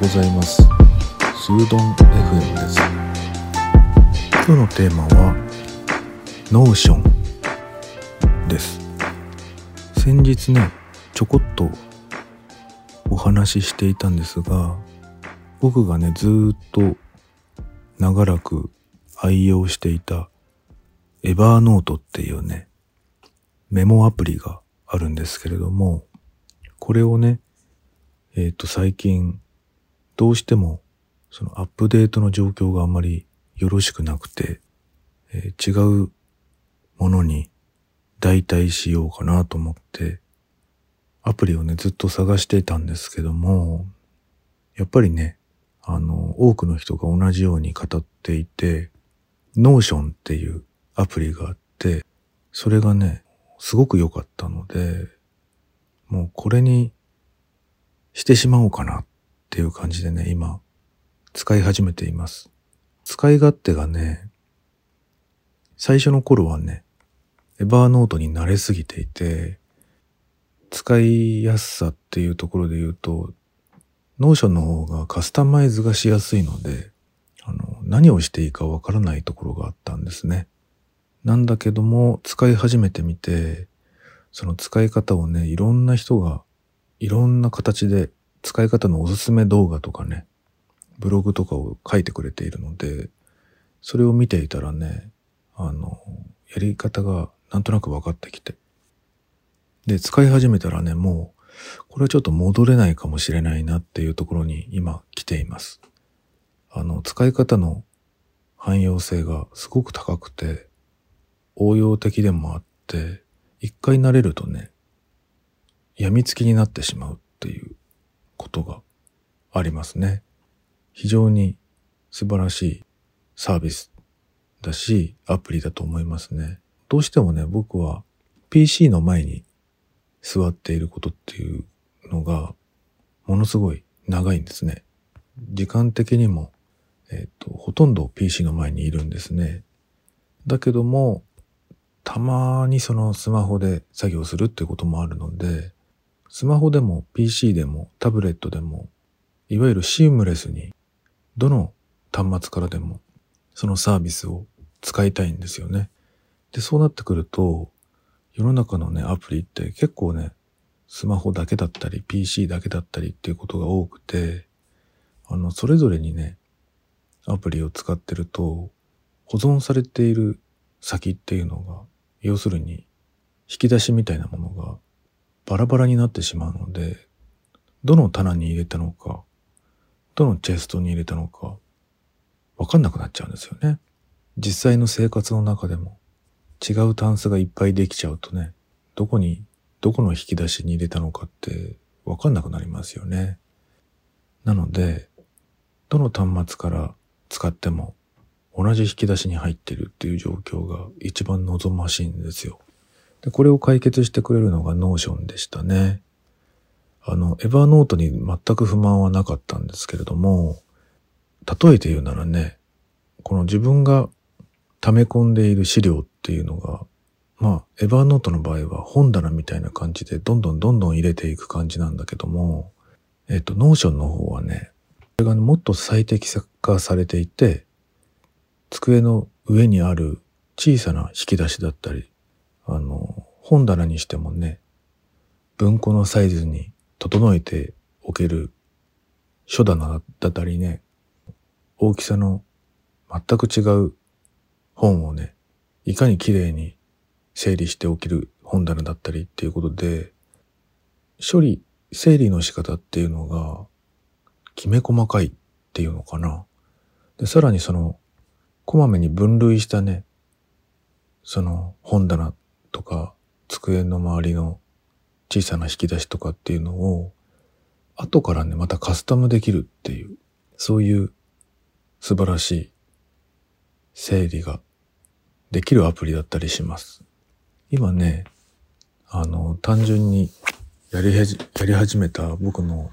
ございます。スードン FM です。今日のテーマは Notion です。先日ねちょこっとお話ししていたんですが僕がねずっと長らく愛用していた Evernote っていうねメモアプリがあるんですけれどもこれをねえっ、と最近どうしてもそのアップデートの状況があんまりよろしくなくて、えー違うものに代替しようかなと思ってアプリをねずっと探してたんですけどもやっぱりねあの多くの人が同じように語っていて Notion っていうアプリがあってそれがねすごく良かったのでもうこれにしてしまおうかなっっていう感じでね、今、使い始めています。使い勝手がね、最初の頃はね、 Evernote に慣れすぎていて、使いやすさっていうところで言うと、 Notion の方がカスタマイズがしやすいので、あの、何をしていいかわからないところがあったんですね。なんだけども、使い始めてみて、その使い方をね、いろんな人がいろんな形で使い方のおすすめ動画とかね、ブログとかを書いてくれているので、それを見ていたらね、あの、やり方がなんとなく分かってきて。で、使い始めたらね、もう、これはちょっと戻れないかもしれないなっていうところに今来ています。あの、使い方の汎用性がすごく高くて、応用的でもあって、一回慣れるとね、病みつきになってしまうっていうことがありますね。非常に素晴らしいサービスだし、アプリだと思いますね。どうしてもね、僕は PC の前に座っていることっていうのがものすごい長いんですね。時間的にも、えっ、と、ほとんど PC の前にいるんですね。だけども、たまにそのスマホで作業するってこともあるので、スマホでも PC でもタブレットでも、いわゆるシームレスに、どの端末からでも、そのサービスを使いたいんですよね。で、そうなってくると、世の中のね、アプリって結構ね、スマホだけだったり、PC だけだったりっていうことが多くて、あの、それぞれにね、アプリを使ってると、保存されている先っていうのが、要するに、引き出しみたいなものがバラバラになってしまうので、どの棚に入れたのか、どのチェストに入れたのか、わかんなくなっちゃうんですよね。実際の生活の中でも違うタンスがいっぱいできちゃうとね、どこに、どこの引き出しに入れたのかってわかんなくなりますよね。なので、どの端末から使っても同じ引き出しに入ってるっていう状況が一番望ましいんですよ。で、これを解決してくれるのが Notion でしたね。あの、 Evernote に全く不満はなかったんですけれども、例えて言うならね、この自分が溜め込んでいる資料っていうのが、まあ、 Evernote の場合は本棚みたいな感じでどんどんどんどん入れていく感じなんだけども、えっと、 Notion の方はね、これがもっと最適化されていて、机の上にある小さな引き出しだったり、あの、本棚にしてもね、文庫のサイズに整えておける書棚だったりね、大きさの全く違う本をね、いかに綺麗に整理しておける本棚だったりっていうことで、処理、整理の仕方っていうのが、きめ細かいっていうのかな。で、さらにその、こまめに分類したね、その本棚とか机の周りの小さな引き出しとかっていうのを後からね、またカスタムできるっていう、そういう素晴らしい整理ができるアプリだったりします。今ね、あの、単純にやり、やり始めた僕の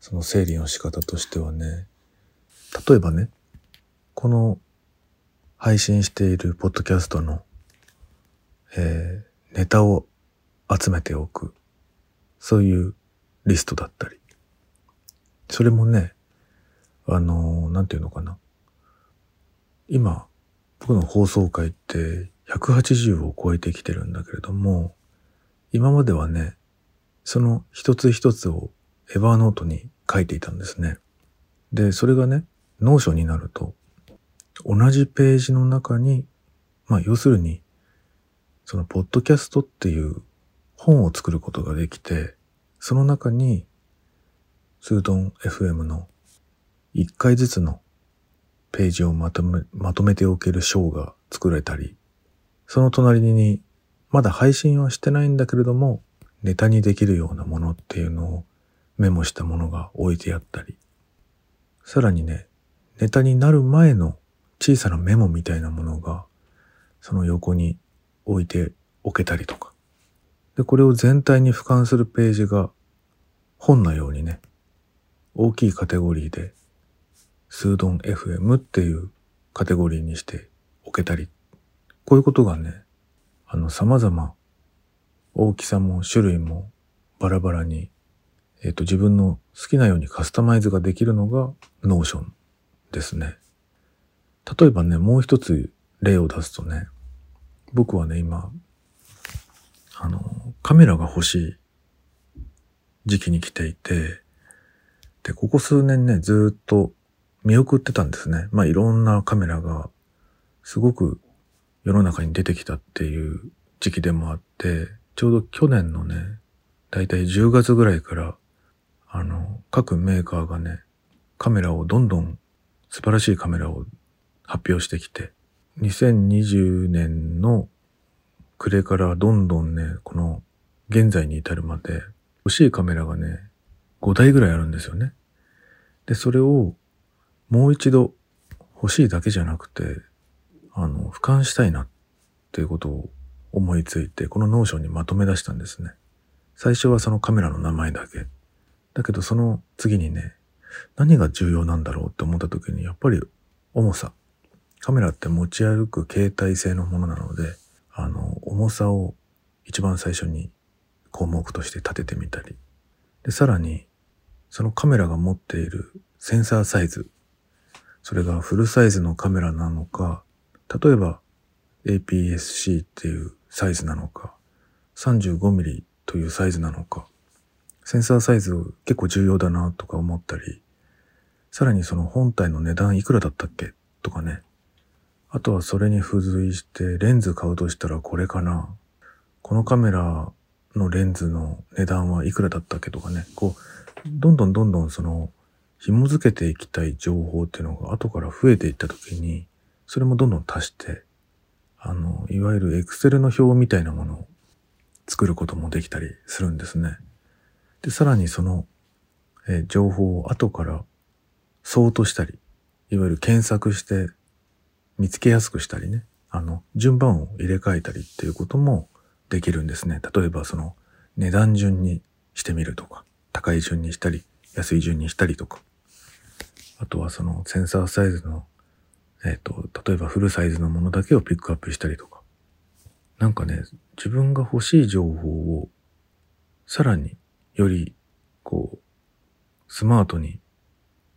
その整理の仕方としてはね、例えばね、この配信しているポッドキャストの、えーネタを集めておく、そういうリストだったり。それもね、あの、なんていうのかな。今、僕の放送回って180を超えてきてるんだけれども、今まではね、その一つ一つをエバーノートに書いていたんですね。で、それがね、 Notion になると、同じページの中に、まあ要するに、そのポッドキャストっていう本を作ることができて、その中に、スードン FM の一回ずつのページをまとめ、まとめておける章が作れたり、その隣に、まだ配信はしてないんだけれども、ネタにできるようなものっていうのをメモしたものが置いてあったり、さらにね、ネタになる前の小さなメモみたいなものが、その横に置いておけたりとか。で、これを全体に俯瞰するページが本のようにね、大きいカテゴリーで、スードン FM っていうカテゴリーにしておけたり、こういうことがね、あの、様々、大きさも種類もバラバラに、えっ、と、自分の好きなようにカスタマイズができるのが Notion ですね。例えばね、もう一つ例を出すとね、僕はね、今、あの、カメラが欲しい時期に来ていて、で、ここ数年ね、ずっと見送ってたんですね。まあ、いろんなカメラが、すごく世の中に出てきたっていう時期でもあって、ちょうど去年のね、だいたい10月ぐらいから、あの、各メーカーがね、カメラをどんどん素晴らしいカメラを発表してきて、2020年の暮れからどんどんね、この現在に至るまで欲しいカメラがね、5台ぐらいあるんですよね。で、それをもう一度欲しいだけじゃなくて、あの、俯瞰したいなっていうことを思いついて、この Notion にまとめ出したんですね。最初はそのカメラの名前だけ。だけどその次にね、何が重要なんだろうって思った時に、やっぱり重さ。カメラって持ち歩く携帯性のものなので、あの、重さを一番最初に項目として立ててみたり。で、さらに、そのカメラが持っているセンサーサイズ。それがフルサイズのカメラなのか、例えば APS-C っていうサイズなのか、35mm というサイズなのか、センサーサイズ結構重要だなとか思ったり、さらにその本体の値段いくらだったっけとかね。あとはそれに付随してレンズ買うとしたらこれかな。このカメラのレンズの値段はいくらだったっけとかね。こう、どんどんどんどんその紐づけていきたい情報っていうのが後から増えていった時に、それもどんどん足して、あの、いわゆるエクセルの表みたいなものを作ることもできたりするんですね。で、さらにその、え情報を後からソートしたり、いわゆる検索して見つけやすくしたりね、あの、順番を入れ替えたりっていうこともできるんですね。例えばその値段順にしてみるとか、高い順にしたり、安い順にしたりとか。あとはそのセンサーサイズの、えっ、ー、と、例えばフルサイズのものだけをピックアップしたりとか。なんかね、自分が欲しい情報をさらにより、こう、スマートに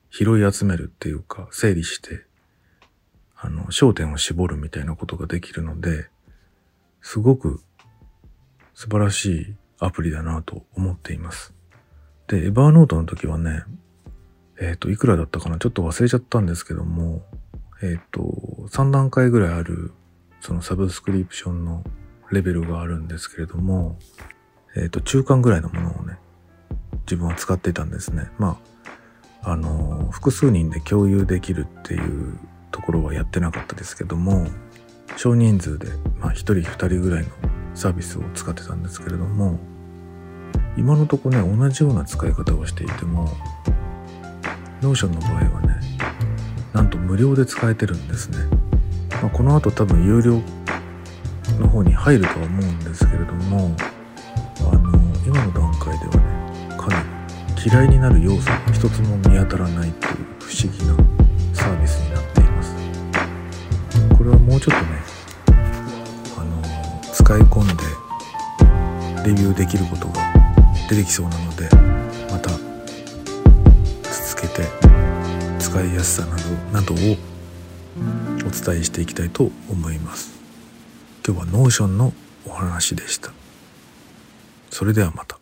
拾い集めるっていうか、整理して、あの、焦点を絞るみたいなことができるので、すごく素晴らしいアプリだなと思っています。で、エバーノートの時はね、えっ、ー、と、いくらだったかな？ちょっと忘れちゃったんですけども、えっ、ー、と、3段階ぐらいある、そのサブスクリプションのレベルがあるんですけれども、えっ、ー、と、中間ぐらいのものをね、自分は使っていたんですね。まあ、あの、複数人で共有できるっていうところはやってなかったですけども少人数で、まあ、1人2人ぐらいのサービスを使ってたんですけれども今のとこね同じような使い方をしていても Notion の場合はねなんと無料で使えてるんですね、まあ、この後多分有料の方に入るとは思うんですけれどもあの今の段階ではねかなり嫌いになる要素が一つも見当たらないという不思議なこれはもうちょっとねあの使い込んでレビューできることが出てきそうなのでまた続けて使使いやすさなどなどをお伝えしていきたいと思います。今日はノーションのお話でした。それではまた。